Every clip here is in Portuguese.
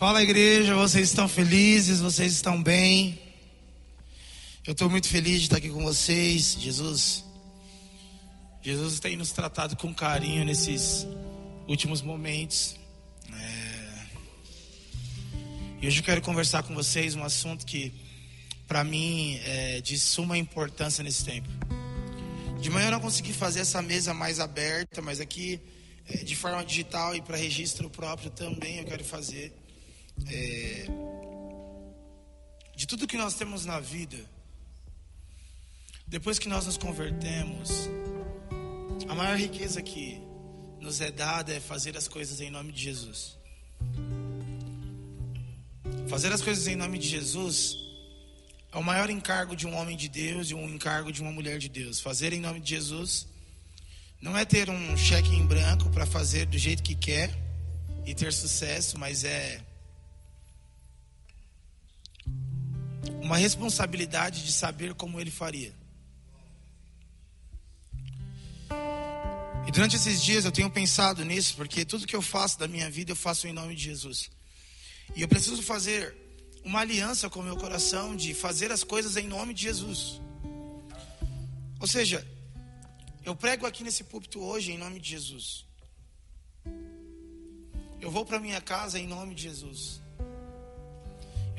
Fala igreja, vocês estão felizes? Vocês estão bem? Eu estou muito feliz de estar aqui com vocês. Jesus, Jesus tem nos tratado com carinho nesses últimos momentos. É... E hoje eu quero conversar com vocês um assunto que, para mim, é de suma importância nesse tempo. De manhã eu não consegui fazer essa mesa mais aberta, mas aqui, é, de forma digital e para registro próprio também eu quero fazer é, de tudo que nós temos na vida, depois que nós nos convertemos, a maior riqueza que nos é dada é fazer as coisas em nome de Jesus. Fazer as coisas em nome de Jesus é o maior encargo de um homem de Deus e um encargo de uma mulher de Deus. Fazer em nome de Jesus não é ter um cheque em branco para fazer do jeito que quer e ter sucesso, mas é uma responsabilidade de saber como ele faria. E durante esses dias eu tenho pensado nisso, porque tudo que eu faço da minha vida eu faço em nome de Jesus. E eu preciso fazer uma aliança com o meu coração de fazer as coisas em nome de Jesus. Ou seja, eu prego aqui nesse púlpito hoje em nome de Jesus. Eu vou para minha casa em nome de Jesus.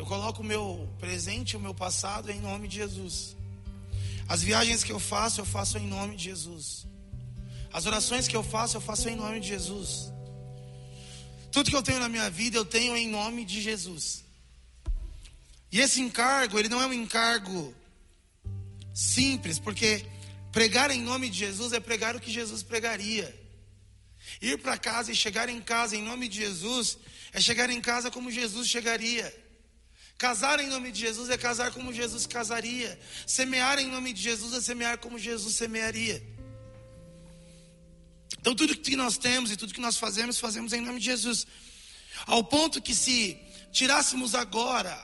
Eu coloco o meu presente o meu passado em nome de Jesus. As viagens que eu faço, eu faço em nome de Jesus. As orações que eu faço, eu faço em nome de Jesus. Tudo que eu tenho na minha vida, eu tenho em nome de Jesus. E esse encargo, ele não é um encargo simples, porque pregar em nome de Jesus é pregar o que Jesus pregaria. Ir para casa e chegar em casa em nome de Jesus é chegar em casa como Jesus chegaria. Casar em nome de Jesus é casar como Jesus casaria. Semear em nome de Jesus é semear como Jesus semearia. Então, tudo que nós temos e tudo que nós fazemos, fazemos em nome de Jesus. Ao ponto que, se tirássemos agora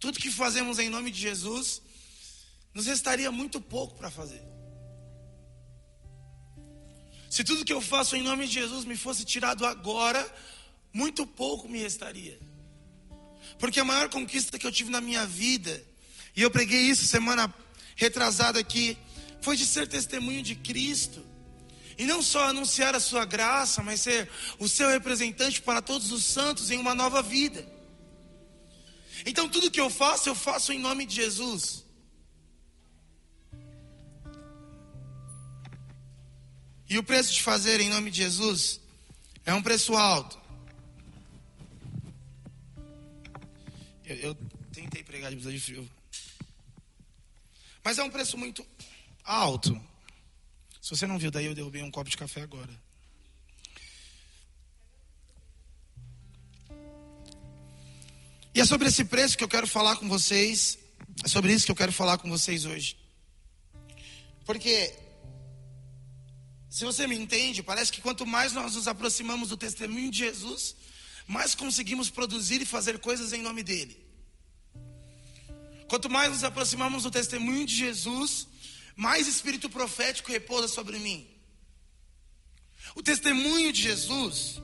tudo que fazemos em nome de Jesus, nos restaria muito pouco para fazer. Se tudo que eu faço em nome de Jesus me fosse tirado agora, muito pouco me restaria. Porque a maior conquista que eu tive na minha vida, e eu preguei isso semana retrasada aqui, foi de ser testemunho de Cristo. E não só anunciar a sua graça, mas ser o seu representante para todos os santos em uma nova vida. Então tudo que eu faço, eu faço em nome de Jesus. E o preço de fazer em nome de Jesus é um preço alto. Eu, eu tentei pregar de blusa de frio. Mas é um preço muito alto. Se você não viu, daí eu derrubei um copo de café agora. E é sobre esse preço que eu quero falar com vocês. É sobre isso que eu quero falar com vocês hoje. Porque, se você me entende, parece que quanto mais nós nos aproximamos do testemunho de Jesus, mais conseguimos produzir e fazer coisas em nome dele. Quanto mais nos aproximamos do testemunho de Jesus, mais espírito profético repousa sobre mim. O testemunho de Jesus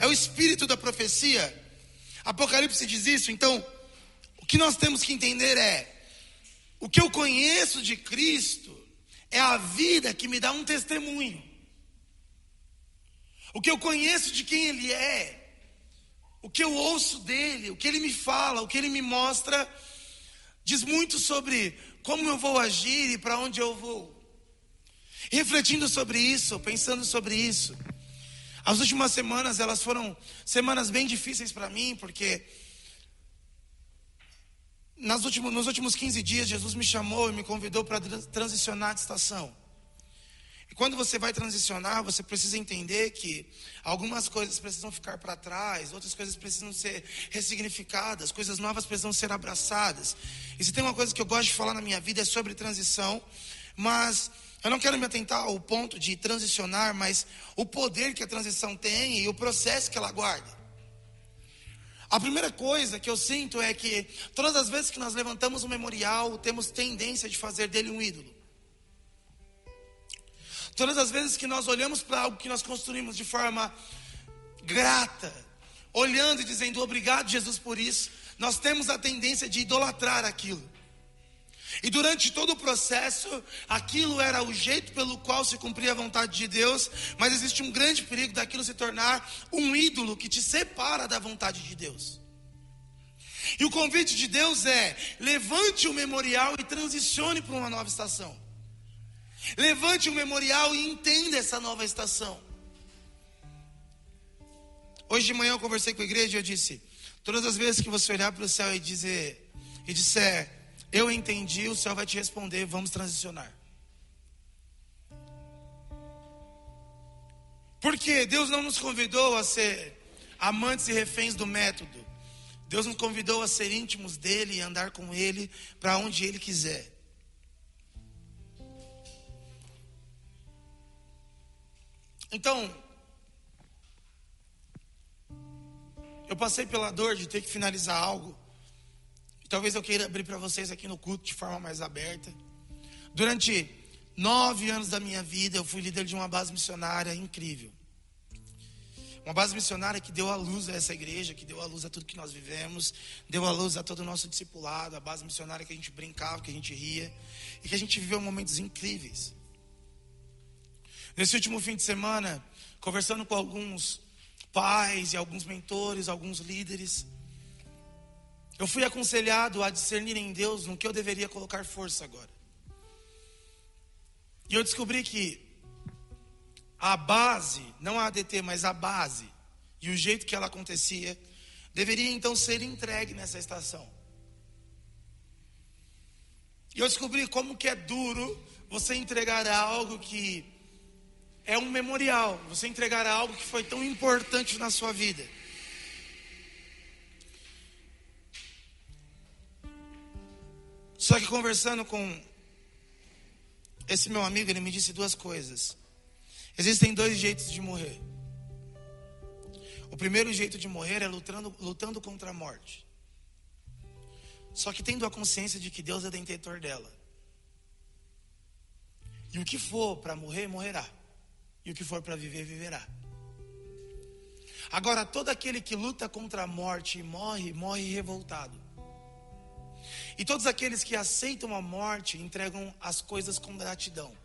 é o espírito da profecia. Apocalipse diz isso, então, o que nós temos que entender é: o que eu conheço de Cristo é a vida que me dá um testemunho. O que eu conheço de quem Ele é o que eu ouço dele, o que ele me fala, o que ele me mostra, diz muito sobre como eu vou agir e para onde eu vou. Refletindo sobre isso, pensando sobre isso, as últimas semanas elas foram semanas bem difíceis para mim, porque nas últimos, nos últimos 15 dias Jesus me chamou e me convidou para transicionar de estação. Quando você vai transicionar, você precisa entender que algumas coisas precisam ficar para trás, outras coisas precisam ser ressignificadas, coisas novas precisam ser abraçadas. E se tem uma coisa que eu gosto de falar na minha vida é sobre transição, mas eu não quero me atentar ao ponto de transicionar, mas o poder que a transição tem e o processo que ela guarda. A primeira coisa que eu sinto é que todas as vezes que nós levantamos um memorial, temos tendência de fazer dele um ídolo. Todas as vezes que nós olhamos para algo que nós construímos de forma grata, olhando e dizendo obrigado, Jesus, por isso, nós temos a tendência de idolatrar aquilo. E durante todo o processo, aquilo era o jeito pelo qual se cumpria a vontade de Deus, mas existe um grande perigo daquilo se tornar um ídolo que te separa da vontade de Deus. E o convite de Deus é: levante o memorial e transicione para uma nova estação. Levante o memorial e entenda essa nova estação. Hoje de manhã eu conversei com a igreja e eu disse: todas as vezes que você olhar para o céu e dizer e disser, eu entendi, o céu vai te responder, vamos transicionar. Porque Deus não nos convidou a ser amantes e reféns do método. Deus nos convidou a ser íntimos dele e andar com ele para onde ele quiser. Então, eu passei pela dor de ter que finalizar algo. E talvez eu queira abrir para vocês aqui no culto de forma mais aberta. Durante nove anos da minha vida, eu fui líder de uma base missionária incrível. Uma base missionária que deu a luz a essa igreja, que deu a luz a tudo que nós vivemos, deu a luz a todo o nosso discipulado, a base missionária que a gente brincava, que a gente ria, e que a gente viveu momentos incríveis. Nesse último fim de semana, conversando com alguns pais e alguns mentores, alguns líderes, eu fui aconselhado a discernir em Deus no que eu deveria colocar força agora. E eu descobri que a base, não a ADT, mas a base, e o jeito que ela acontecia, deveria então ser entregue nessa estação. E eu descobri como que é duro você entregar algo que é um memorial, você entregar algo que foi tão importante na sua vida. Só que conversando com esse meu amigo, ele me disse duas coisas. Existem dois jeitos de morrer. O primeiro jeito de morrer é lutando, lutando contra a morte. Só que tendo a consciência de que Deus é detentor dela. E o que for para morrer, morrerá. E o que for para viver, viverá. Agora, todo aquele que luta contra a morte e morre, morre revoltado. E todos aqueles que aceitam a morte entregam as coisas com gratidão.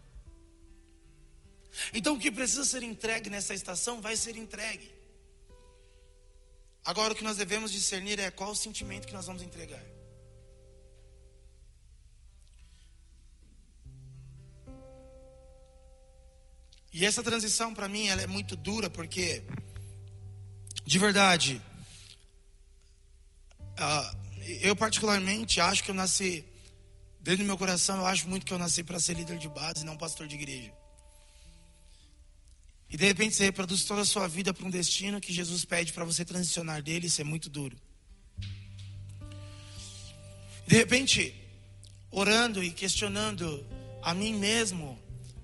Então o que precisa ser entregue nessa estação vai ser entregue. Agora o que nós devemos discernir é qual o sentimento que nós vamos entregar. E essa transição para mim ela é muito dura porque de verdade uh, eu particularmente acho que eu nasci dentro do meu coração eu acho muito que eu nasci para ser líder de base, não pastor de igreja. E de repente você reproduz toda a sua vida para um destino que Jesus pede para você transicionar dele, isso é muito duro. De repente, orando e questionando a mim mesmo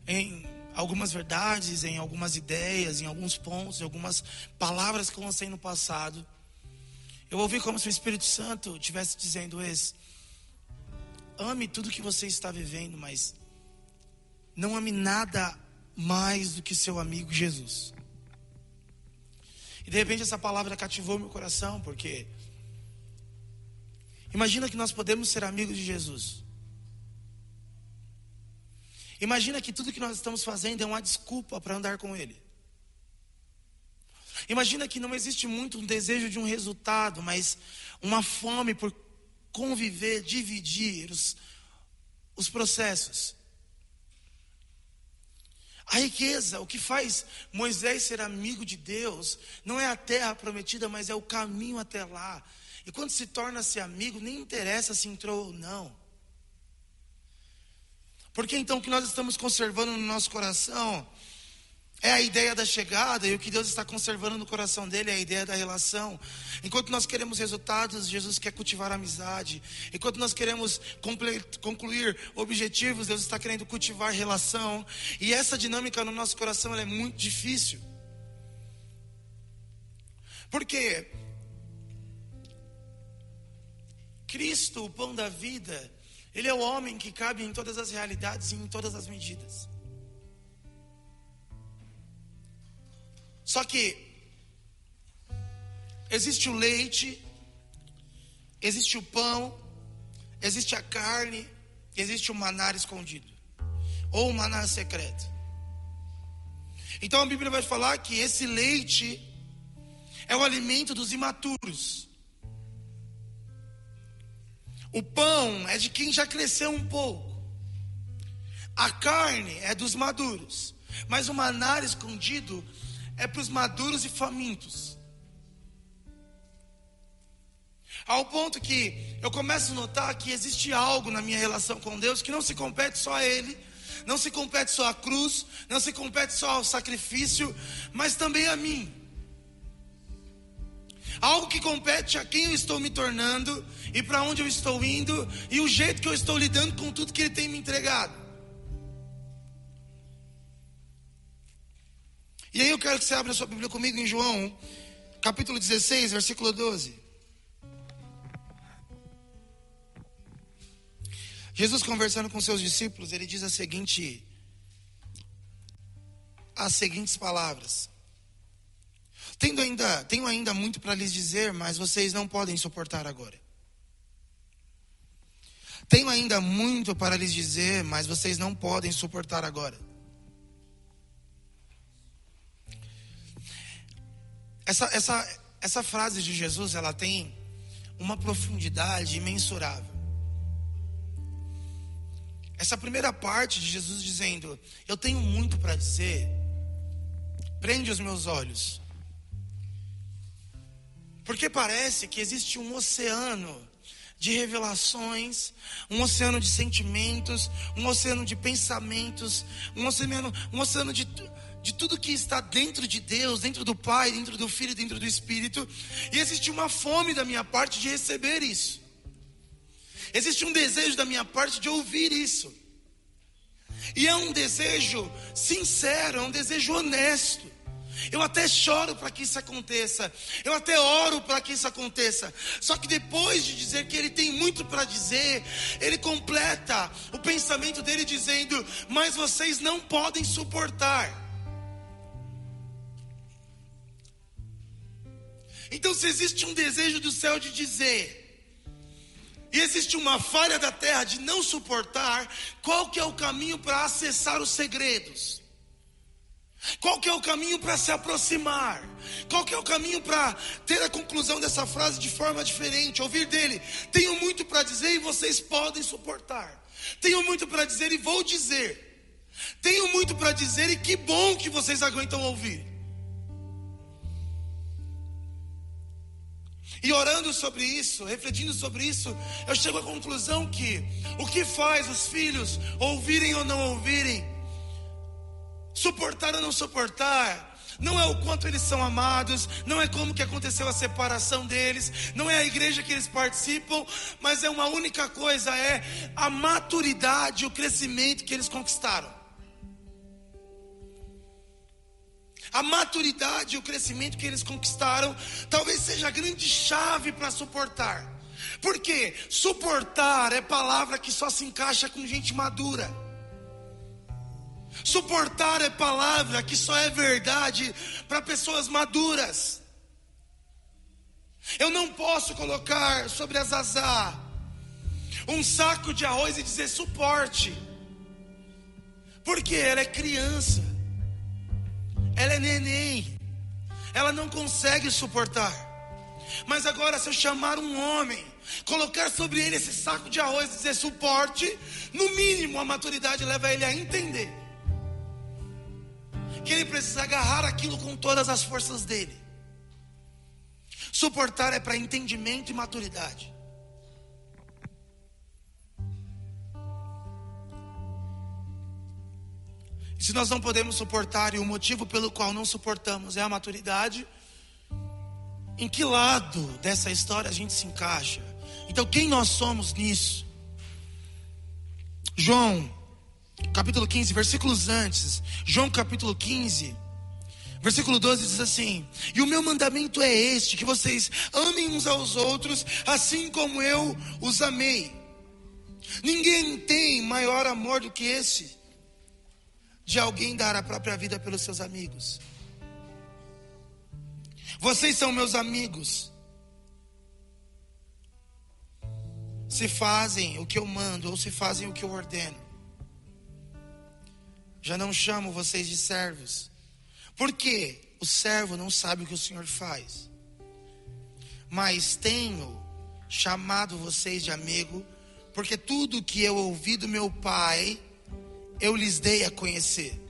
em algumas verdades, em algumas ideias, em alguns pontos, em algumas palavras que eu lancei no passado, eu ouvi como se o Espírito Santo estivesse dizendo: esse, ame tudo que você está vivendo, mas não ame nada mais do que seu amigo Jesus. E de repente essa palavra cativou meu coração, porque imagina que nós podemos ser amigos de Jesus. Imagina que tudo que nós estamos fazendo é uma desculpa para andar com Ele. Imagina que não existe muito um desejo de um resultado, mas uma fome por conviver, dividir os, os processos. A riqueza, o que faz Moisés ser amigo de Deus, não é a terra prometida, mas é o caminho até lá. E quando se torna-se amigo, nem interessa se entrou ou não. Porque então o que nós estamos conservando no nosso coração é a ideia da chegada, e o que Deus está conservando no coração dele é a ideia da relação. Enquanto nós queremos resultados, Jesus quer cultivar amizade. Enquanto nós queremos concluir objetivos, Deus está querendo cultivar relação. E essa dinâmica no nosso coração é muito difícil. Porque Cristo, o pão da vida, Ele é o homem que cabe em todas as realidades e em todas as medidas. Só que existe o leite, existe o pão, existe a carne, existe o manar escondido, ou o manar secreto. Então a Bíblia vai falar que esse leite é o alimento dos imaturos. O pão é de quem já cresceu um pouco. A carne é dos maduros. Mas o manar escondido é para os maduros e famintos. Ao ponto que eu começo a notar que existe algo na minha relação com Deus que não se compete só a Ele, não se compete só à cruz, não se compete só ao sacrifício, mas também a mim. Algo que compete a quem eu estou me tornando e para onde eu estou indo e o jeito que eu estou lidando com tudo que Ele tem me entregado. E aí eu quero que você abra sua Bíblia comigo em João, capítulo 16, versículo 12. Jesus conversando com seus discípulos, ele diz a seguinte as seguintes palavras: Tendo ainda, tenho ainda muito para lhes dizer, mas vocês não podem suportar agora. Tenho ainda muito para lhes dizer, mas vocês não podem suportar agora. Essa, essa, essa frase de Jesus, ela tem uma profundidade imensurável. Essa primeira parte de Jesus dizendo: Eu tenho muito para dizer, prende os meus olhos. Porque parece que existe um oceano de revelações, um oceano de sentimentos, um oceano de pensamentos, um oceano, um oceano de, de tudo que está dentro de Deus, dentro do Pai, dentro do Filho, dentro do Espírito, e existe uma fome da minha parte de receber isso. Existe um desejo da minha parte de ouvir isso. E é um desejo sincero, é um desejo honesto. Eu até choro para que isso aconteça. Eu até oro para que isso aconteça. Só que depois de dizer que ele tem muito para dizer, ele completa o pensamento dele dizendo: Mas vocês não podem suportar. Então, se existe um desejo do céu de dizer, e existe uma falha da terra de não suportar, qual que é o caminho para acessar os segredos? Qual que é o caminho para se aproximar? Qual que é o caminho para ter a conclusão dessa frase de forma diferente? Ouvir dele: Tenho muito para dizer e vocês podem suportar. Tenho muito para dizer e vou dizer. Tenho muito para dizer e que bom que vocês aguentam ouvir. E orando sobre isso, refletindo sobre isso, eu chego à conclusão que o que faz os filhos ouvirem ou não ouvirem, suportar ou não suportar, não é o quanto eles são amados, não é como que aconteceu a separação deles, não é a igreja que eles participam, mas é uma única coisa, é a maturidade, o crescimento que eles conquistaram. a maturidade e o crescimento que eles conquistaram, talvez seja a grande chave para suportar. Porque suportar é palavra que só se encaixa com gente madura. Suportar é palavra que só é verdade para pessoas maduras. Eu não posso colocar sobre a Zazá um saco de arroz e dizer suporte, porque ela é criança ela é neném, ela não consegue suportar. Mas agora, se eu chamar um homem, colocar sobre ele esse saco de arroz e dizer suporte, no mínimo a maturidade leva ele a entender que ele precisa agarrar aquilo com todas as forças dele. Suportar é para entendimento e maturidade. Se nós não podemos suportar e o motivo pelo qual não suportamos é a maturidade, em que lado dessa história a gente se encaixa? Então, quem nós somos nisso? João, capítulo 15, versículos antes. João, capítulo 15, versículo 12 diz assim: E o meu mandamento é este: que vocês amem uns aos outros, assim como eu os amei. Ninguém tem maior amor do que esse de alguém dar a própria vida pelos seus amigos. Vocês são meus amigos. Se fazem o que eu mando ou se fazem o que eu ordeno. Já não chamo vocês de servos. Porque o servo não sabe o que o Senhor faz. Mas tenho chamado vocês de amigo, porque tudo que eu ouvi do meu Pai, eu lhes dei a conhecer.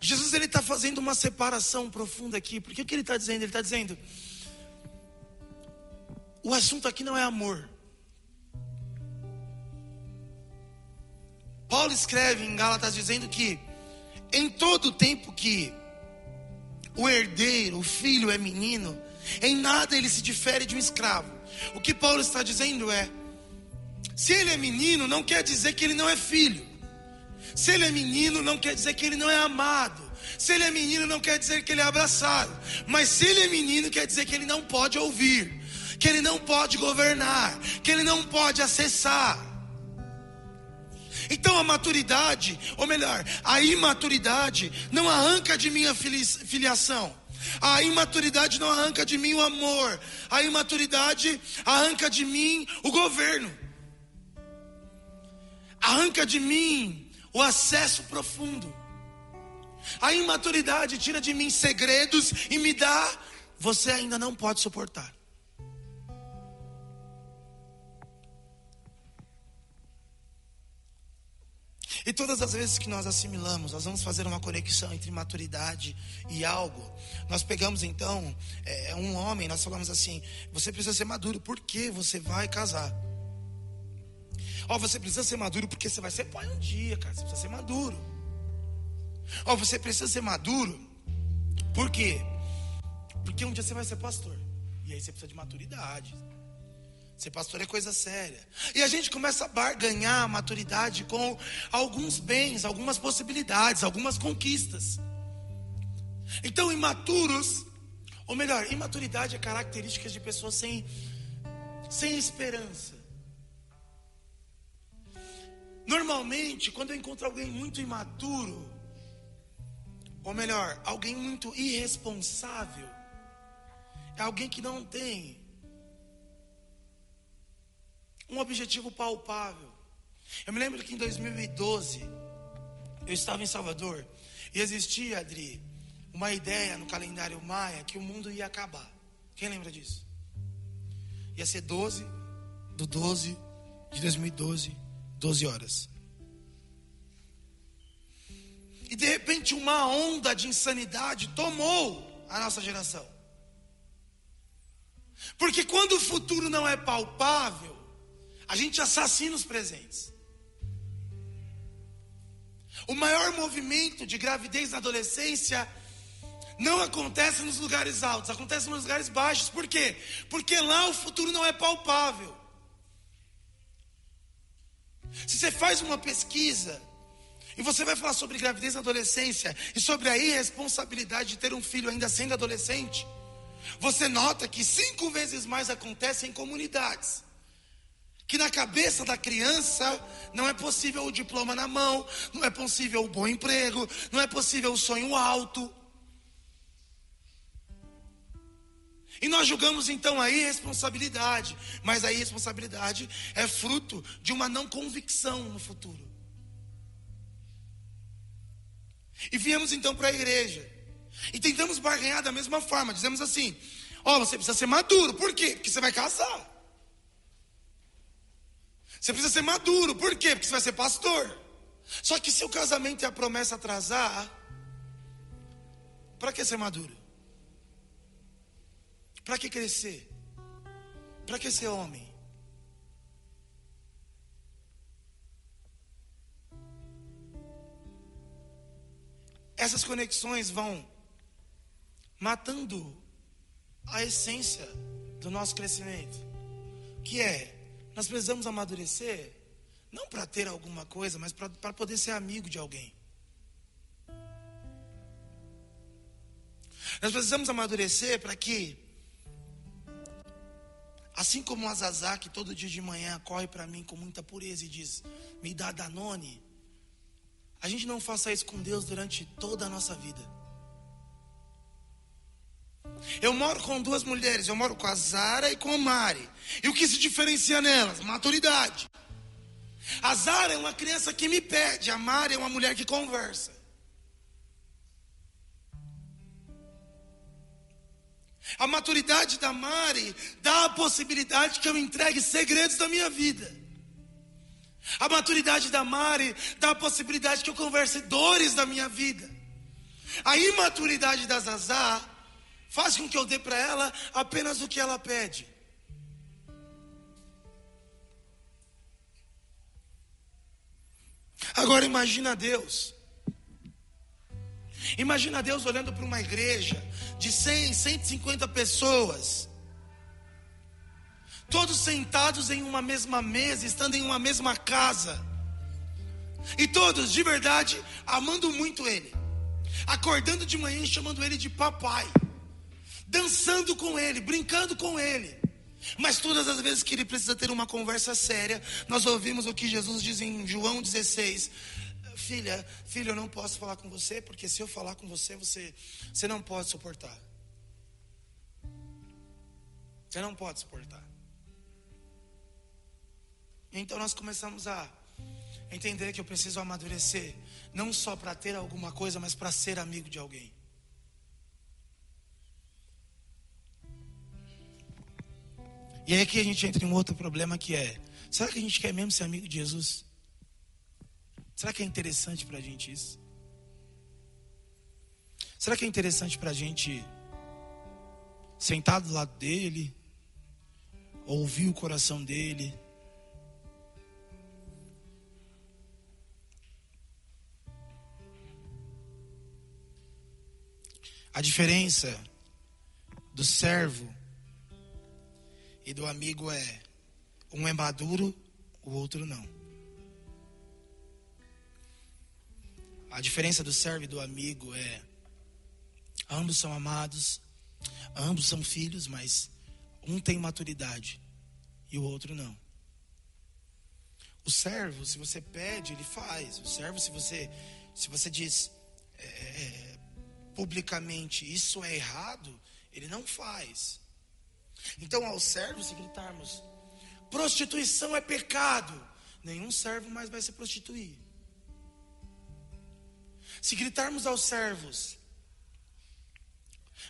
Jesus ele está fazendo uma separação profunda aqui, porque o que ele está dizendo? Ele está dizendo: o assunto aqui não é amor. Paulo escreve em Gálatas dizendo que em todo tempo que o herdeiro, o filho é menino, em nada ele se difere de um escravo. O que Paulo está dizendo é: se ele é menino, não quer dizer que ele não é filho. Se ele é menino, não quer dizer que ele não é amado. Se ele é menino, não quer dizer que ele é abraçado. Mas se ele é menino, quer dizer que ele não pode ouvir, que ele não pode governar, que ele não pode acessar. Então a maturidade, ou melhor, a imaturidade, não arranca de mim a filiação. A imaturidade não arranca de mim o amor. A imaturidade arranca de mim o governo. Arranca de mim o acesso profundo. A imaturidade tira de mim segredos e me dá, você ainda não pode suportar. E todas as vezes que nós assimilamos, nós vamos fazer uma conexão entre maturidade e algo. Nós pegamos então é, um homem, nós falamos assim: você precisa ser maduro, porque você vai casar. Ó, oh, você precisa ser maduro porque você vai ser pai um dia, cara. Você precisa ser maduro. Ó, oh, você precisa ser maduro. Por quê? Porque um dia você vai ser pastor. E aí você precisa de maturidade. Ser pastor é coisa séria. E a gente começa a barganhar a maturidade com alguns bens, algumas possibilidades, algumas conquistas. Então, imaturos, ou melhor, imaturidade é característica de pessoas sem, sem esperança. Normalmente, quando eu encontro alguém muito imaturo, ou melhor, alguém muito irresponsável, é alguém que não tem um objetivo palpável. Eu me lembro que em 2012, eu estava em Salvador e existia, Adri, uma ideia no calendário maia que o mundo ia acabar. Quem lembra disso? Ia ser 12 do 12 de 2012 12 horas. E de repente uma onda de insanidade tomou a nossa geração. Porque quando o futuro não é palpável, a gente assassina os presentes. O maior movimento de gravidez na adolescência não acontece nos lugares altos, acontece nos lugares baixos. Por quê? Porque lá o futuro não é palpável. Se você faz uma pesquisa e você vai falar sobre gravidez na adolescência e sobre a irresponsabilidade de ter um filho ainda sendo adolescente, você nota que cinco vezes mais acontece em comunidades. Que na cabeça da criança não é possível o diploma na mão, não é possível o bom emprego, não é possível o sonho alto. E nós julgamos então a irresponsabilidade, mas a irresponsabilidade é fruto de uma não convicção no futuro. E viemos então para a igreja e tentamos barganhar da mesma forma, dizemos assim: ó, oh, você precisa ser maduro, por quê? Porque você vai casar. Você precisa ser maduro, por quê? Porque você vai ser pastor. Só que se o casamento e a promessa atrasar, para que ser maduro? Para que crescer? Para que ser homem? Essas conexões vão matando a essência do nosso crescimento, que é nós precisamos amadurecer, não para ter alguma coisa, mas para poder ser amigo de alguém. Nós precisamos amadurecer para que Assim como o Azazá, que todo dia de manhã corre para mim com muita pureza e diz: Me dá Danone. A gente não faça isso com Deus durante toda a nossa vida. Eu moro com duas mulheres, eu moro com a Zara e com a Mari. E o que se diferencia nelas? Maturidade. A Zara é uma criança que me pede, a Mari é uma mulher que conversa. A maturidade da Mari dá a possibilidade que eu entregue segredos da minha vida. A maturidade da Mari dá a possibilidade que eu converse dores da minha vida. A imaturidade da Zazá faz com que eu dê para ela apenas o que ela pede. Agora imagina Deus. Imagina Deus olhando para uma igreja de 100, 150 pessoas, todos sentados em uma mesma mesa, estando em uma mesma casa, e todos de verdade amando muito Ele, acordando de manhã e chamando Ele de papai, dançando com Ele, brincando com Ele. Mas todas as vezes que ele precisa ter uma conversa séria, nós ouvimos o que Jesus diz em João 16: Filha, filho, eu não posso falar com você, porque se eu falar com você, você, você não pode suportar. Você não pode suportar. Então nós começamos a entender que eu preciso amadurecer, não só para ter alguma coisa, mas para ser amigo de alguém. E aí aqui a gente entra em um outro problema que é: será que a gente quer mesmo ser amigo de Jesus? Será que é interessante para a gente isso? Será que é interessante para a gente sentar do lado dele, ouvir o coração dele? A diferença do servo e do amigo é um é maduro, o outro não. A diferença do servo e do amigo é ambos são amados, ambos são filhos, mas um tem maturidade e o outro não. O servo, se você pede, ele faz. O servo, se você se você diz é, é publicamente isso é errado, ele não faz. Então, ao servo, se gritarmos, prostituição é pecado, nenhum servo mais vai se prostituir. Se gritarmos aos servos,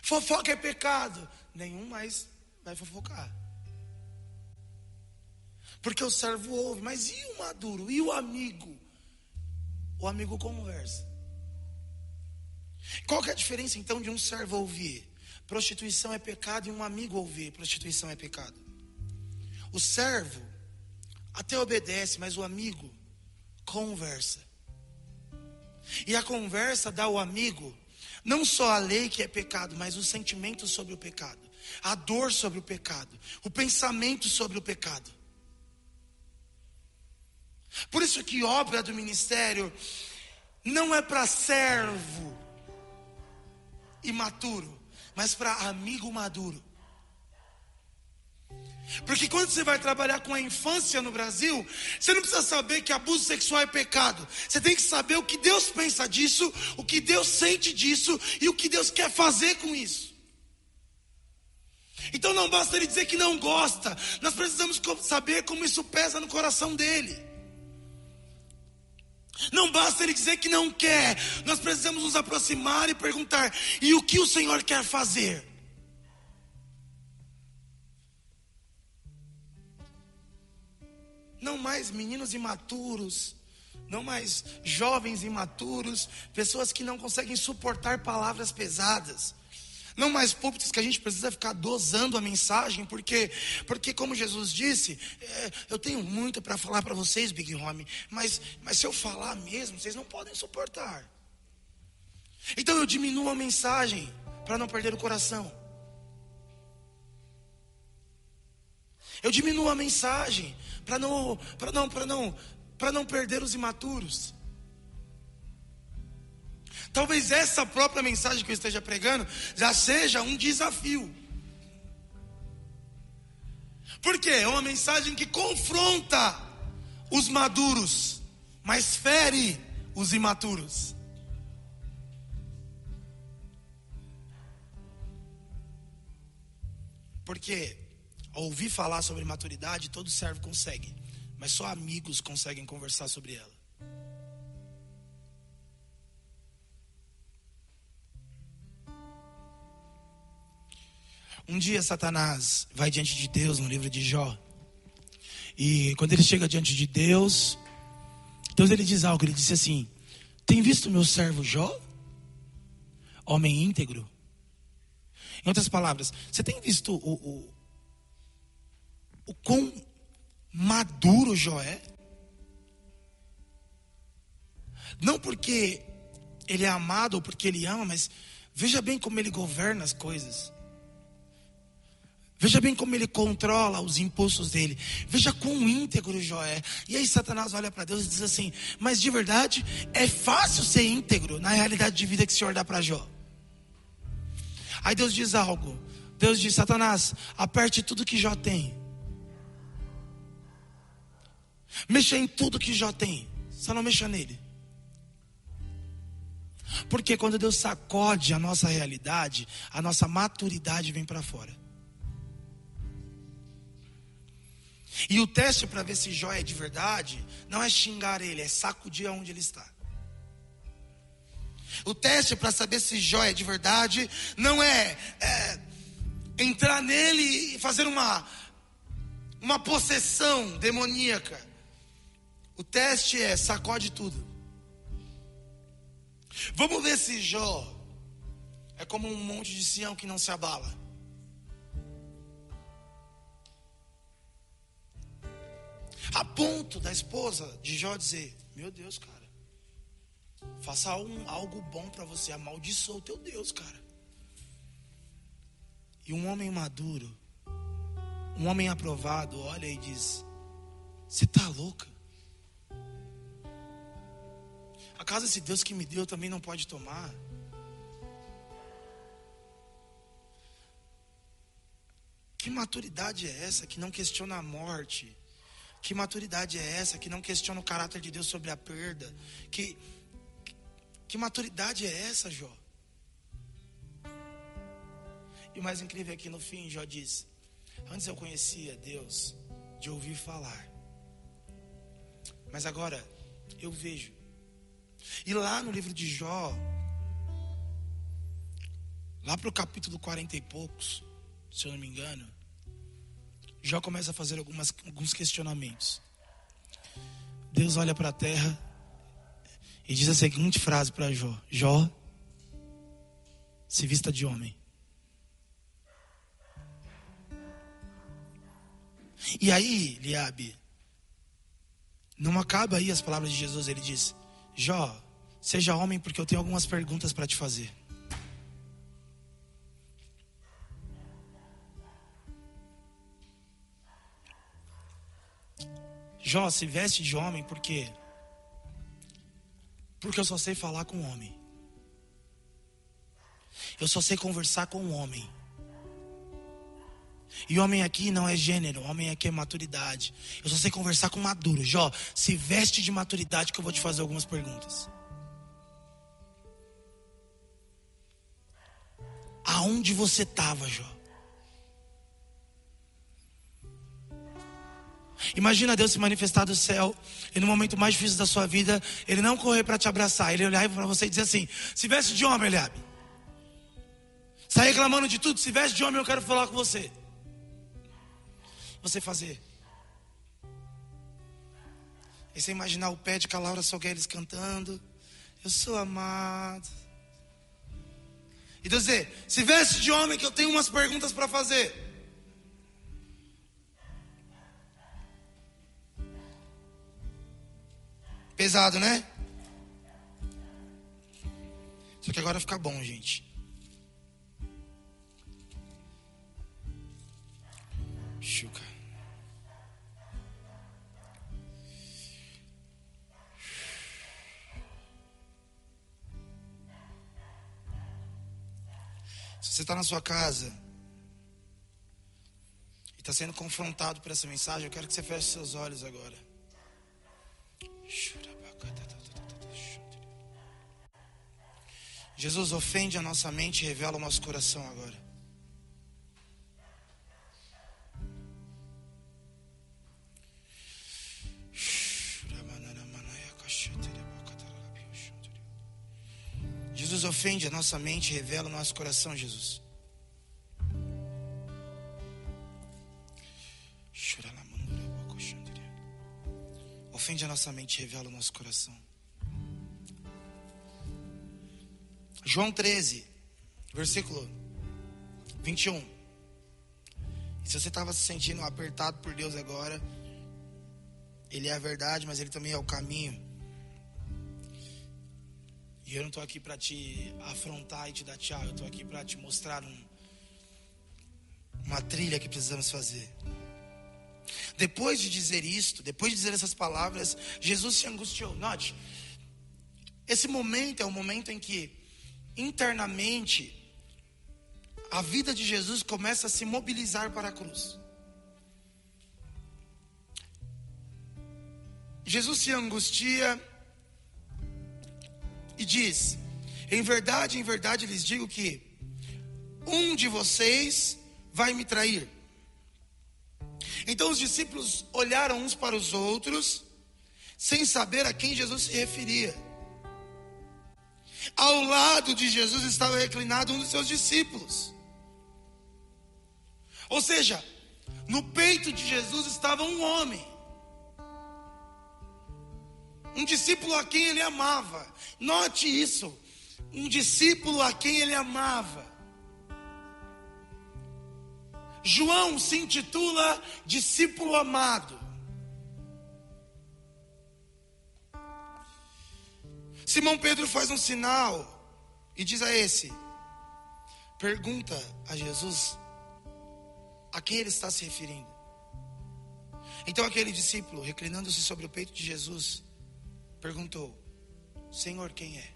fofoca é pecado, nenhum mais vai fofocar. Porque o servo ouve, mas e o maduro? E o amigo? O amigo conversa. Qual que é a diferença então de um servo ouvir? Prostituição é pecado e um amigo ouvir prostituição é pecado. O servo até obedece, mas o amigo conversa. E a conversa dá ao amigo não só a lei que é pecado, mas o sentimento sobre o pecado, a dor sobre o pecado, o pensamento sobre o pecado. Por isso que obra do ministério não é para servo imaturo, mas para amigo maduro. Porque quando você vai trabalhar com a infância no Brasil, você não precisa saber que abuso sexual é pecado. Você tem que saber o que Deus pensa disso, o que Deus sente disso e o que Deus quer fazer com isso. Então não basta ele dizer que não gosta, nós precisamos saber como isso pesa no coração dele. Não basta ele dizer que não quer, nós precisamos nos aproximar e perguntar: e o que o Senhor quer fazer? Não mais meninos imaturos, não mais jovens imaturos, pessoas que não conseguem suportar palavras pesadas. Não mais púlpitos que a gente precisa ficar dosando a mensagem, porque, porque como Jesus disse, é, eu tenho muito para falar para vocês, Big Home, mas, mas se eu falar mesmo, vocês não podem suportar. Então eu diminuo a mensagem para não perder o coração. Eu diminuo a mensagem para não, para não, para não, para não perder os imaturos. Talvez essa própria mensagem que eu esteja pregando já seja um desafio. Porque é uma mensagem que confronta os maduros, mas fere os imaturos. Porque ao ouvir falar sobre maturidade, todo servo consegue, mas só amigos conseguem conversar sobre ela. Um dia Satanás vai diante de Deus no livro de Jó. E quando ele chega diante de Deus, Deus ele diz algo, ele disse assim: Tem visto meu servo Jó? Homem íntegro. Em outras palavras, você tem visto o, o, o quão maduro Jó é? Não porque ele é amado ou porque ele ama, mas veja bem como ele governa as coisas. Veja bem como ele controla os impulsos dele. Veja quão íntegro Jó é. E aí Satanás olha para Deus e diz assim: Mas de verdade, é fácil ser íntegro na realidade de vida que o Senhor dá para Jó. Aí Deus diz algo. Deus diz: Satanás, aperte tudo que Jó tem. Mexa em tudo que Jó tem. Só não mexa nele. Porque quando Deus sacode a nossa realidade, a nossa maturidade vem para fora. E o teste para ver se Jó é de verdade não é xingar ele, é sacudir aonde ele está. O teste para saber se Jó é de verdade não é, é entrar nele e fazer uma, uma possessão demoníaca. O teste é sacode tudo. Vamos ver se Jó é como um monte de Sião que não se abala. Da esposa de Jó dizer: Meu Deus, cara, faça um, algo bom para você, amaldiçoa o teu Deus, cara. E um homem maduro, um homem aprovado, olha e diz: Você está louca? A casa desse Deus que me deu também não pode tomar. Que maturidade é essa que não questiona a morte? Que maturidade é essa que não questiona o caráter de Deus sobre a perda? Que, que maturidade é essa, Jó? E o mais incrível é que no fim Jó diz: Antes eu conhecia Deus de ouvir falar, mas agora eu vejo. E lá no livro de Jó, lá para o capítulo 40 e poucos, se eu não me engano, Jó começa a fazer algumas, alguns questionamentos. Deus olha para a terra e diz a seguinte frase para Jó: Jó, se vista de homem. E aí, Liabe, não acaba aí as palavras de Jesus, ele diz: Jó, seja homem, porque eu tenho algumas perguntas para te fazer. Jó, se veste de homem, por quê? Porque eu só sei falar com homem. Eu só sei conversar com um homem. E homem aqui não é gênero, homem aqui é maturidade. Eu só sei conversar com maduro. Jó, se veste de maturidade que eu vou te fazer algumas perguntas. Aonde você estava, Jó? Imagina Deus se manifestar do céu e no momento mais difícil da sua vida, Ele não correr para te abraçar, Ele olhar para você e dizer assim: se veste de homem, Eliabe. Sai reclamando de tudo, se veste de homem, eu quero falar com você. Você fazer. E você imaginar o pé de com a Laura Sogueles cantando: Eu sou amado. E Deus dizer: se veste de homem, que eu tenho umas perguntas para fazer. Pesado, né? Só que agora fica bom, gente. Chuca. Se você está na sua casa e está sendo confrontado por essa mensagem, eu quero que você feche seus olhos agora. Chura. Jesus ofende a nossa mente e revela o nosso coração agora. Jesus ofende a nossa mente e revela o nosso coração, Jesus. Ofende a nossa mente e revela o nosso coração. João 13, versículo 21. E se você estava se sentindo apertado por Deus agora, Ele é a verdade, mas Ele também é o caminho. E eu não estou aqui para te afrontar e te dar tchau, eu estou aqui para te mostrar um, uma trilha que precisamos fazer. Depois de dizer isto, depois de dizer essas palavras, Jesus se angustiou. Note, esse momento é o momento em que internamente a vida de Jesus começa a se mobilizar para a cruz. Jesus se angustia e diz: Em verdade, em verdade lhes digo que um de vocês vai me trair. Então os discípulos olharam uns para os outros, sem saber a quem Jesus se referia. Ao lado de Jesus estava reclinado um dos seus discípulos. Ou seja, no peito de Jesus estava um homem. Um discípulo a quem ele amava. Note isso. Um discípulo a quem ele amava. João se intitula discípulo amado. Simão Pedro faz um sinal e diz a esse: pergunta a Jesus a quem ele está se referindo. Então aquele discípulo, reclinando-se sobre o peito de Jesus, perguntou: Senhor, quem é?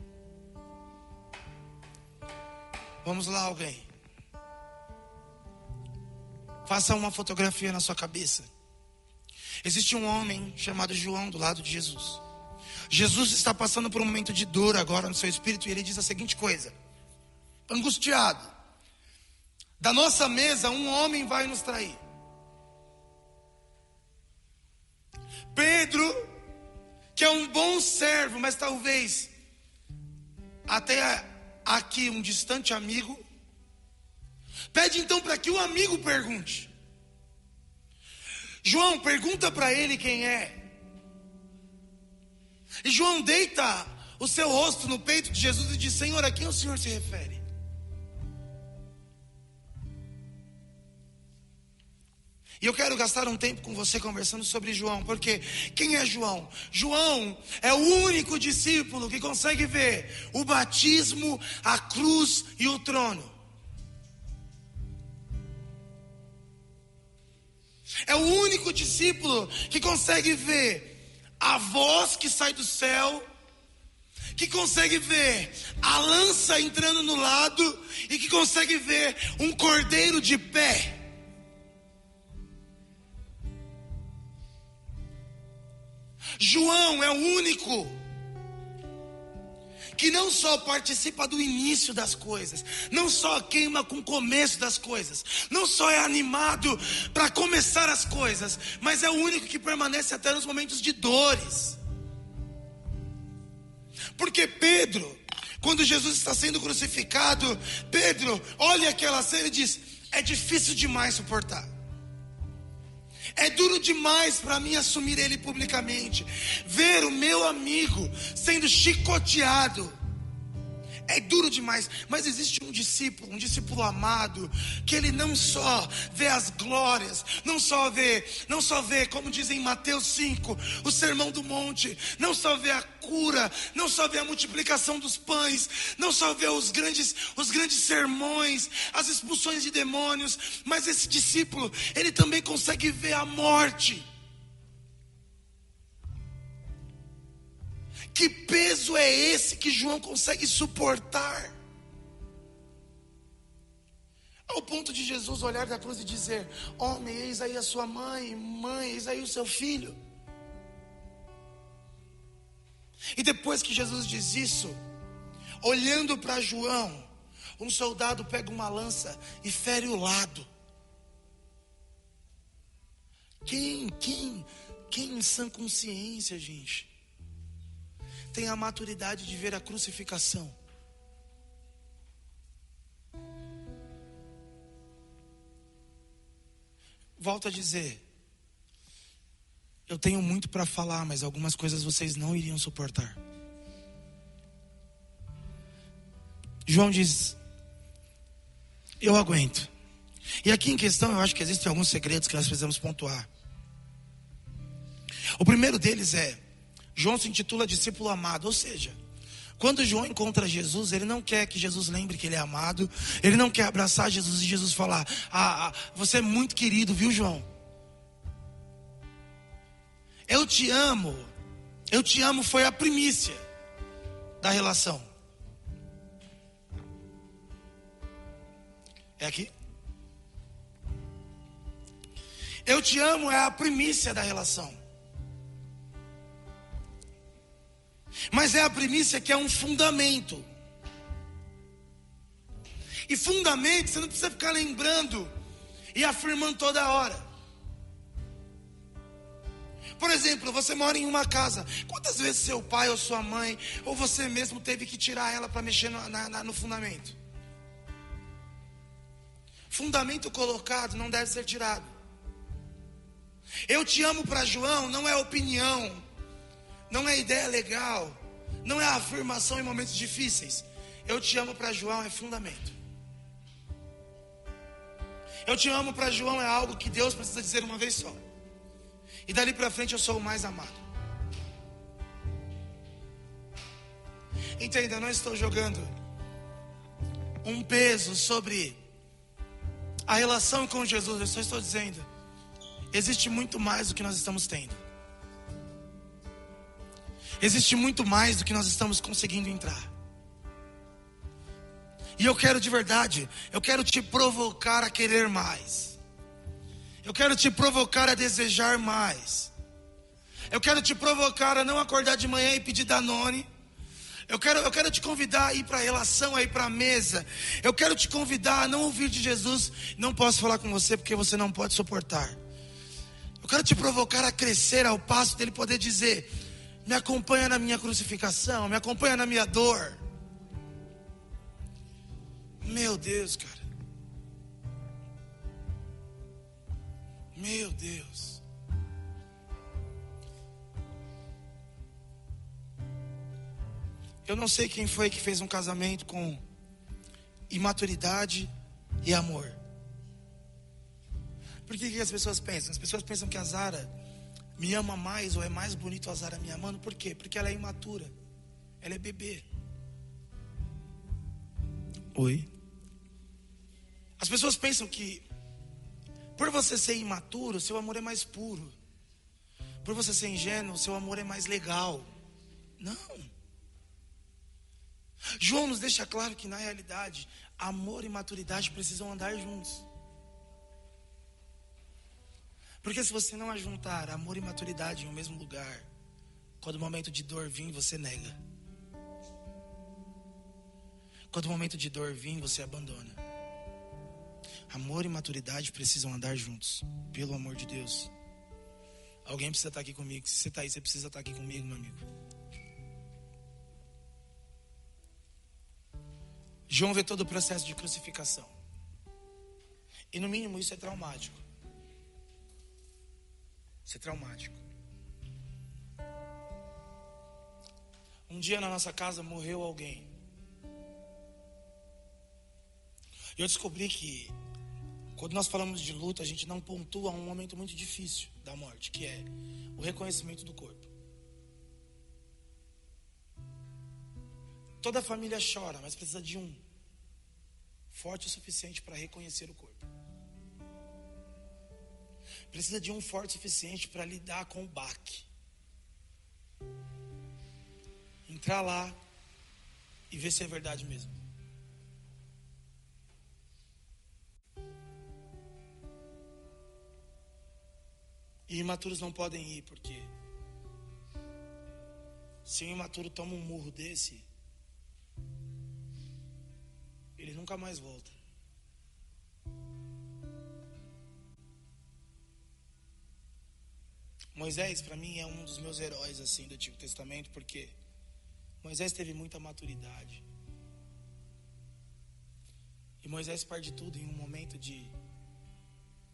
Vamos lá, alguém. Faça uma fotografia na sua cabeça. Existe um homem chamado João do lado de Jesus. Jesus está passando por um momento de dor agora no seu espírito e ele diz a seguinte coisa: angustiado, da nossa mesa um homem vai nos trair. Pedro, que é um bom servo, mas talvez até aqui um distante amigo, Pede então para que o amigo pergunte. João, pergunta para ele quem é. E João deita o seu rosto no peito de Jesus e diz: Senhor, a quem o Senhor se refere? E eu quero gastar um tempo com você conversando sobre João, porque quem é João? João é o único discípulo que consegue ver o batismo, a cruz e o trono. É o único discípulo que consegue ver a voz que sai do céu, que consegue ver a lança entrando no lado e que consegue ver um cordeiro de pé. João é o único que não só participa do início das coisas, não só queima com o começo das coisas, não só é animado para começar as coisas, mas é o único que permanece até nos momentos de dores. Porque Pedro, quando Jesus está sendo crucificado, Pedro olha aquela cena e diz: é difícil demais suportar. É duro demais para mim assumir ele publicamente. Ver o meu amigo sendo chicoteado. É duro demais, mas existe um discípulo, um discípulo amado, que ele não só vê as glórias, não só vê, não só vê, como diz em Mateus 5, o sermão do monte, não só vê a cura, não só vê a multiplicação dos pães, não só vê os grandes, os grandes sermões, as expulsões de demônios, mas esse discípulo, ele também consegue ver a morte. Que peso é esse que João consegue suportar? Ao ponto de Jesus olhar da cruz e dizer: Homem, eis aí a sua mãe, mãe, eis aí o seu filho. E depois que Jesus diz isso, olhando para João, um soldado pega uma lança e fere o lado. Quem, quem, quem em sã consciência, gente? tem a maturidade de ver a crucificação. Volto a dizer, eu tenho muito para falar, mas algumas coisas vocês não iriam suportar. João diz: Eu aguento. E aqui em questão, eu acho que existem alguns segredos que nós precisamos pontuar. O primeiro deles é: João se intitula discípulo amado, ou seja, quando João encontra Jesus, ele não quer que Jesus lembre que ele é amado, ele não quer abraçar Jesus e Jesus falar: ah, ah, você é muito querido, viu, João? Eu te amo, eu te amo foi a primícia da relação. É aqui? Eu te amo é a primícia da relação. Mas é a primícia que é um fundamento. E fundamento você não precisa ficar lembrando e afirmando toda hora. Por exemplo, você mora em uma casa. Quantas vezes seu pai ou sua mãe, ou você mesmo, teve que tirar ela para mexer no, na, no fundamento? Fundamento colocado não deve ser tirado. Eu te amo para João não é opinião, não é ideia legal, não é afirmação em momentos difíceis. Eu te amo para João é fundamento. Eu te amo para João é algo que Deus precisa dizer uma vez só. E dali para frente eu sou o mais amado. Entenda, eu não estou jogando um peso sobre a relação com Jesus, eu só estou dizendo, existe muito mais do que nós estamos tendo. Existe muito mais do que nós estamos conseguindo entrar. E eu quero de verdade, eu quero te provocar a querer mais. Eu quero te provocar a desejar mais. Eu quero te provocar a não acordar de manhã e pedir Danone. Eu quero, eu quero te convidar a ir para a relação, a ir para a mesa. Eu quero te convidar a não ouvir de Jesus. Não posso falar com você porque você não pode suportar. Eu quero te provocar a crescer ao passo dele poder dizer: Me acompanha na minha crucificação, me acompanha na minha dor. Meu Deus, cara. Meu Deus. Eu não sei quem foi que fez um casamento com imaturidade e amor. Por que, que as pessoas pensam? As pessoas pensam que a Zara me ama mais ou é mais bonito a Zara me amando. Por quê? Porque ela é imatura. Ela é bebê. Oi? As pessoas pensam que por você ser imaturo, seu amor é mais puro. Por você ser ingênuo, seu amor é mais legal. Não. João nos deixa claro que na realidade, amor e maturidade precisam andar juntos. Porque se você não ajuntar amor e maturidade em um mesmo lugar, quando o momento de dor vir, você nega. Quando o momento de dor vir, você abandona. Amor e maturidade precisam andar juntos, pelo amor de Deus. Alguém precisa estar aqui comigo. Se você está aí, você precisa estar aqui comigo, meu amigo. João vê todo o processo de crucificação. E no mínimo isso é traumático. Isso é traumático. Um dia na nossa casa morreu alguém. E eu descobri que quando nós falamos de luta, a gente não pontua um momento muito difícil da morte, que é o reconhecimento do corpo. Toda família chora, mas precisa de um forte o suficiente para reconhecer o corpo. Precisa de um forte o suficiente para lidar com o baque. Entrar lá e ver se é verdade mesmo. E imaturos não podem ir, porque se um imaturo toma um murro desse, ele nunca mais volta. Moisés, para mim, é um dos meus heróis assim do Antigo Testamento, porque Moisés teve muita maturidade. E Moisés perde tudo em um momento de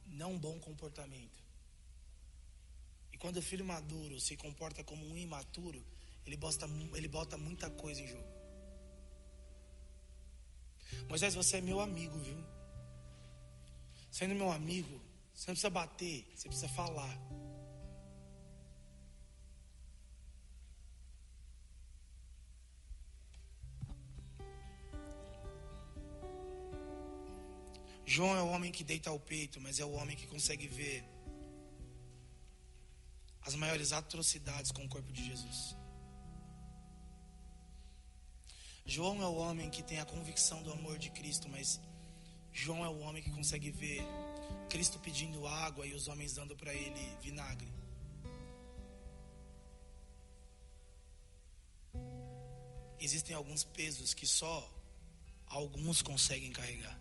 não bom comportamento. E quando o filho maduro se comporta como um imaturo, ele bota, ele bota muita coisa em jogo. Moisés, você é meu amigo, viu? Sendo meu amigo, você não precisa bater, você precisa falar. João é o homem que deita ao peito, mas é o homem que consegue ver as maiores atrocidades com o corpo de Jesus. João é o homem que tem a convicção do amor de Cristo, mas João é o homem que consegue ver Cristo pedindo água e os homens dando para ele vinagre. Existem alguns pesos que só alguns conseguem carregar.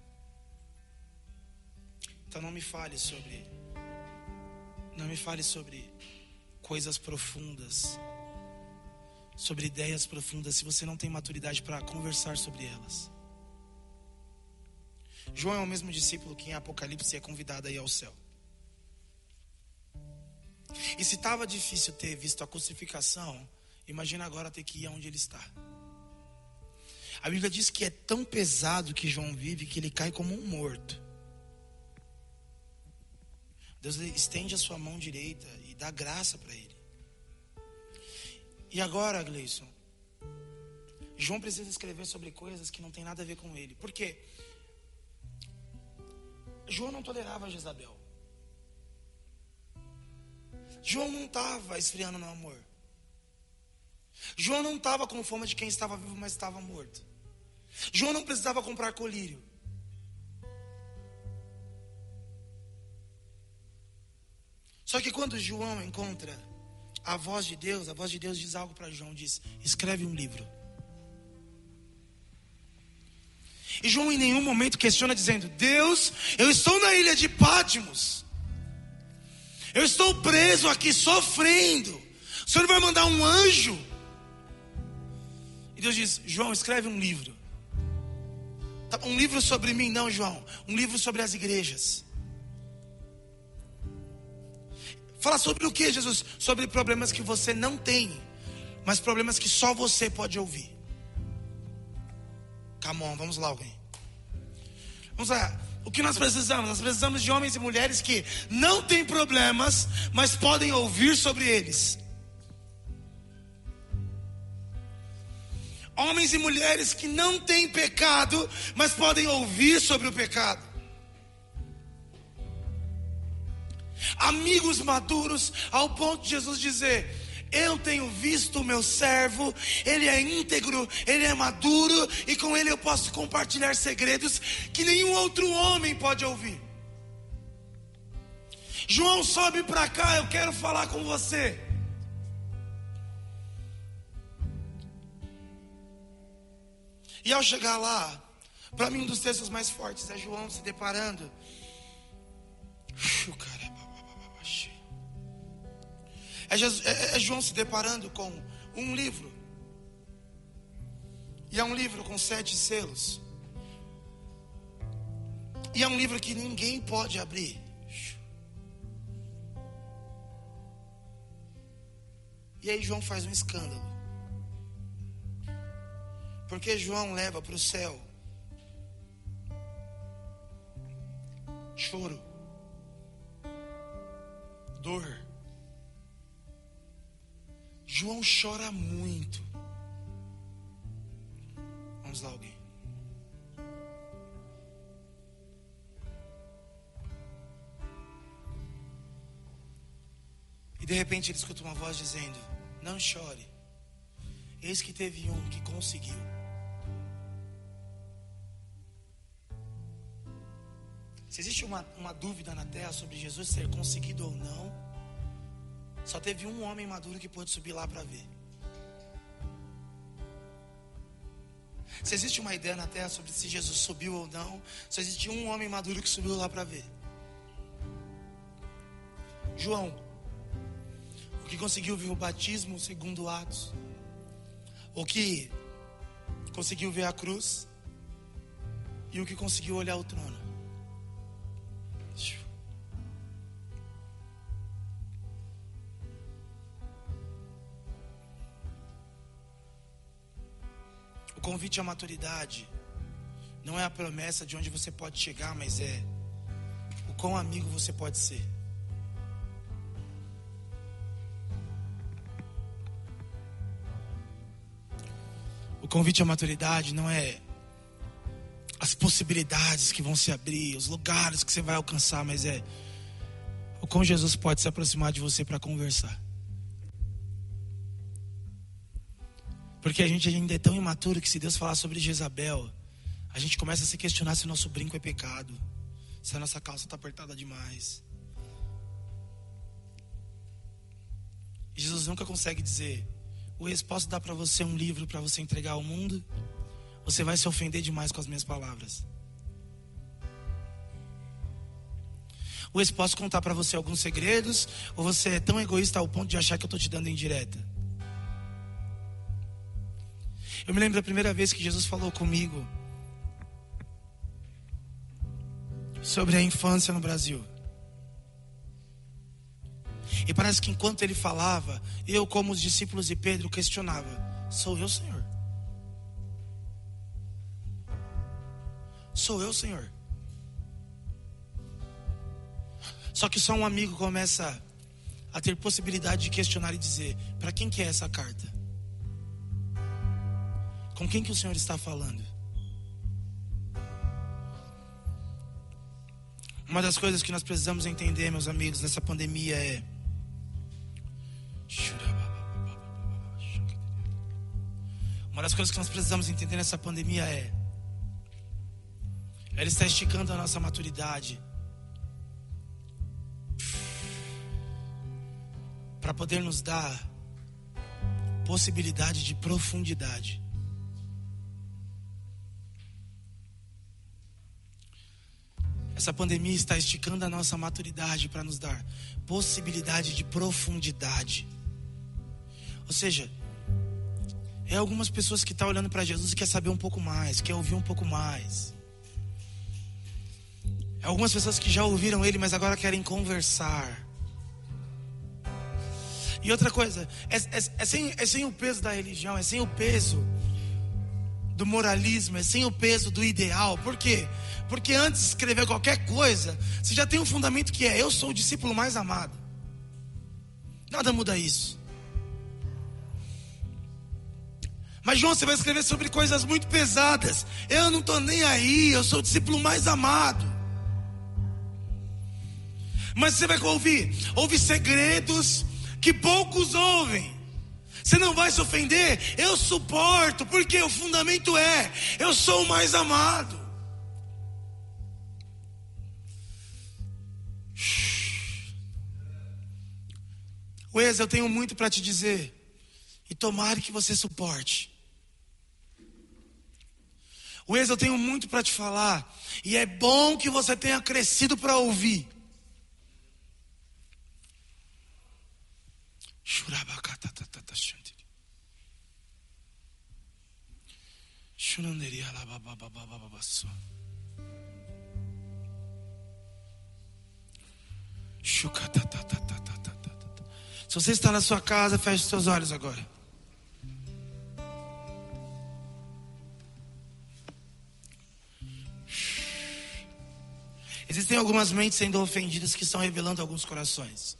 Então não me fale sobre não me fale sobre coisas profundas, sobre ideias profundas, se você não tem maturidade para conversar sobre elas. João é o mesmo discípulo que em Apocalipse é convidado a ir ao céu. E se estava difícil ter visto a crucificação, imagina agora ter que ir aonde ele está. A Bíblia diz que é tão pesado que João vive que ele cai como um morto. Deus estende a sua mão direita e dá graça para ele. E agora, Gleison, João precisa escrever sobre coisas que não tem nada a ver com ele. Por quê? João não tolerava Jezabel. João não estava esfriando no amor. João não estava com fome de quem estava vivo, mas estava morto. João não precisava comprar colírio. Só que quando João encontra a voz de Deus, a voz de Deus diz algo para João, diz: "Escreve um livro". E João em nenhum momento questiona dizendo: "Deus, eu estou na ilha de Pátimos. Eu estou preso aqui sofrendo. O Senhor vai mandar um anjo?" E Deus diz: "João, escreve um livro". Tá, um livro sobre mim, não, João. Um livro sobre as igrejas. Fala sobre o que, Jesus? Sobre problemas que você não tem, mas problemas que só você pode ouvir. Come on, vamos lá, alguém. Vamos lá. O que nós precisamos? Nós precisamos de homens e mulheres que não têm problemas, mas podem ouvir sobre eles. Homens e mulheres que não têm pecado, mas podem ouvir sobre o pecado. Amigos maduros, ao ponto de Jesus dizer: eu tenho visto o meu servo, ele é íntegro, ele é maduro, e com ele eu posso compartilhar segredos que nenhum outro homem pode ouvir. João, sobe para cá, eu quero falar com você. E ao chegar lá, para mim um dos textos mais fortes é João se deparando. cara. É, Jesus, é, é João se deparando com um livro. E é um livro com sete selos. E é um livro que ninguém pode abrir. E aí João faz um escândalo. Porque João leva para o céu choro, dor, João chora muito. Vamos lá, alguém. E de repente ele escuta uma voz dizendo: Não chore. Eis que teve um que conseguiu. Se existe uma, uma dúvida na terra sobre Jesus ter conseguido ou não, só teve um homem maduro que pôde subir lá para ver. Se existe uma ideia na terra sobre se Jesus subiu ou não, só existe um homem maduro que subiu lá para ver. João, o que conseguiu ver o batismo segundo Atos, o que conseguiu ver a cruz e o que conseguiu olhar o trono. Convite à maturidade não é a promessa de onde você pode chegar, mas é o quão amigo você pode ser. O convite à maturidade não é as possibilidades que vão se abrir, os lugares que você vai alcançar, mas é o como Jesus pode se aproximar de você para conversar. Porque a gente ainda é tão imaturo que se Deus falar sobre Jezabel, a gente começa a se questionar se o nosso brinco é pecado, se a nossa calça está apertada demais. Jesus nunca consegue dizer: Luiz, posso dar para você um livro para você entregar ao mundo? Você vai se ofender demais com as minhas palavras. Luiz, posso contar para você alguns segredos? Ou você é tão egoísta ao ponto de achar que eu estou te dando indireta? Eu me lembro da primeira vez que Jesus falou comigo sobre a infância no Brasil. E parece que enquanto ele falava, eu, como os discípulos de Pedro, questionava: Sou eu, Senhor? Sou eu, Senhor? Só que só um amigo começa a ter possibilidade de questionar e dizer: Para quem que é essa carta? Com quem que o Senhor está falando? Uma das coisas que nós precisamos entender, meus amigos, nessa pandemia é. Uma das coisas que nós precisamos entender nessa pandemia é. Ela está esticando a nossa maturidade. Para poder nos dar possibilidade de profundidade. Essa pandemia está esticando a nossa maturidade para nos dar possibilidade de profundidade. Ou seja, é algumas pessoas que estão tá olhando para Jesus e quer saber um pouco mais, quer ouvir um pouco mais. É algumas pessoas que já ouviram ele, mas agora querem conversar. E outra coisa, é, é, é, sem, é sem o peso da religião, é sem o peso do moralismo, é sem o peso do ideal. Por quê? Porque antes de escrever qualquer coisa, você já tem um fundamento que é: eu sou o discípulo mais amado. Nada muda isso. Mas João, você vai escrever sobre coisas muito pesadas. Eu não estou nem aí, eu sou o discípulo mais amado. Mas você vai ouvir, ouve segredos que poucos ouvem. Você não vai se ofender, eu suporto, porque o fundamento é: eu sou o mais amado. Wes, eu tenho muito para te dizer. E tomara que você suporte. Wes, eu tenho muito para te falar. E é bom que você tenha crescido para ouvir. Se você está na sua casa, feche seus olhos agora. Existem algumas mentes sendo ofendidas que estão revelando alguns corações.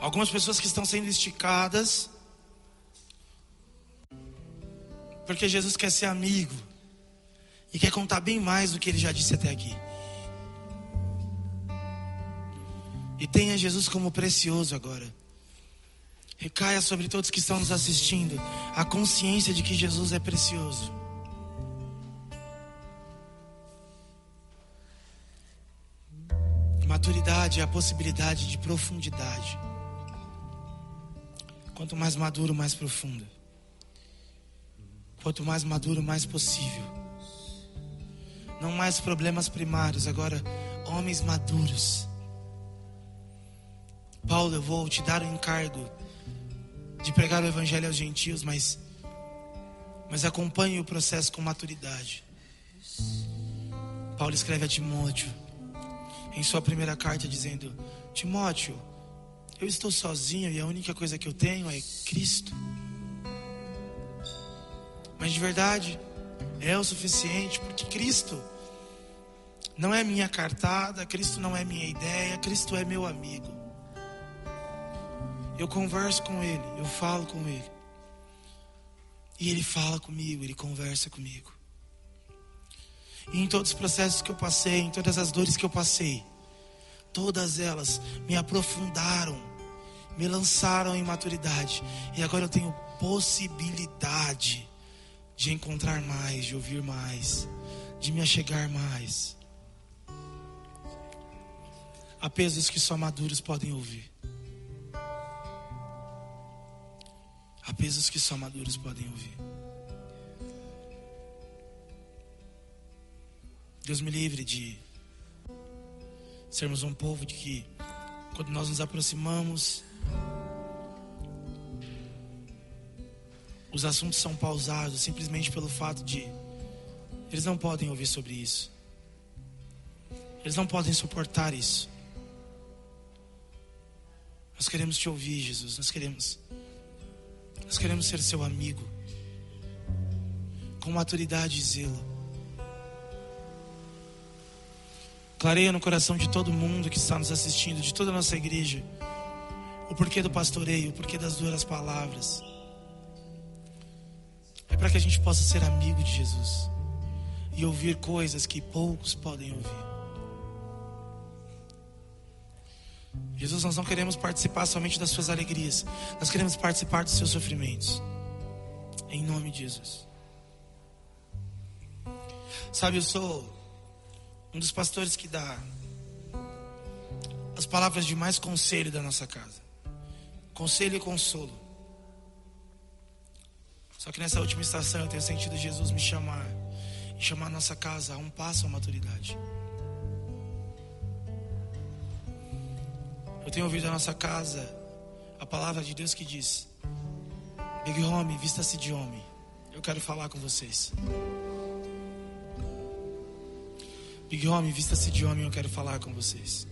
Algumas pessoas que estão sendo esticadas Porque Jesus quer ser amigo e quer contar bem mais do que ele já disse até aqui. E tenha Jesus como precioso agora. Recaia sobre todos que estão nos assistindo a consciência de que Jesus é precioso. Maturidade é a possibilidade de profundidade. Quanto mais maduro, mais profundo. Quanto mais maduro, mais possível. Não mais problemas primários, agora homens maduros. Paulo, eu vou te dar o encargo de pregar o evangelho aos gentios, mas mas acompanhe o processo com maturidade. Paulo escreve a Timóteo, em sua primeira carta, dizendo: Timóteo, eu estou sozinho e a única coisa que eu tenho é Cristo. Mas de verdade, é o suficiente, porque Cristo não é minha cartada, Cristo não é minha ideia, Cristo é meu amigo. Eu converso com Ele, eu falo com Ele. E Ele fala comigo, Ele conversa comigo. E em todos os processos que eu passei, em todas as dores que eu passei, todas elas me aprofundaram, me lançaram em maturidade. E agora eu tenho possibilidade de encontrar mais, de ouvir mais, de me achegar mais. Há pesos que só maduros podem ouvir. Há pesos que só maduros podem ouvir. Deus me livre de sermos um povo de que, quando nós nos aproximamos, os assuntos são pausados simplesmente pelo fato de eles não podem ouvir sobre isso. Eles não podem suportar isso. Nós queremos te ouvir, Jesus. Nós queremos. Nós queremos ser seu amigo. Com maturidade e zelo. Clareia no coração de todo mundo que está nos assistindo, de toda a nossa igreja, o porquê do pastoreio, o porquê das duras palavras. É para que a gente possa ser amigo de Jesus e ouvir coisas que poucos podem ouvir. Jesus, nós não queremos participar somente das suas alegrias, nós queremos participar dos seus sofrimentos. Em nome de Jesus. Sabe, eu sou um dos pastores que dá as palavras de mais conselho da nossa casa. Conselho e consolo. Só que nessa última estação eu tenho sentido Jesus me chamar e chamar a nossa casa a um passo à maturidade. Eu tenho ouvido a nossa casa a palavra de Deus que diz: Big Home, vista-se de homem. Eu quero falar com vocês. Big Homem, vista-se de homem, eu quero falar com vocês.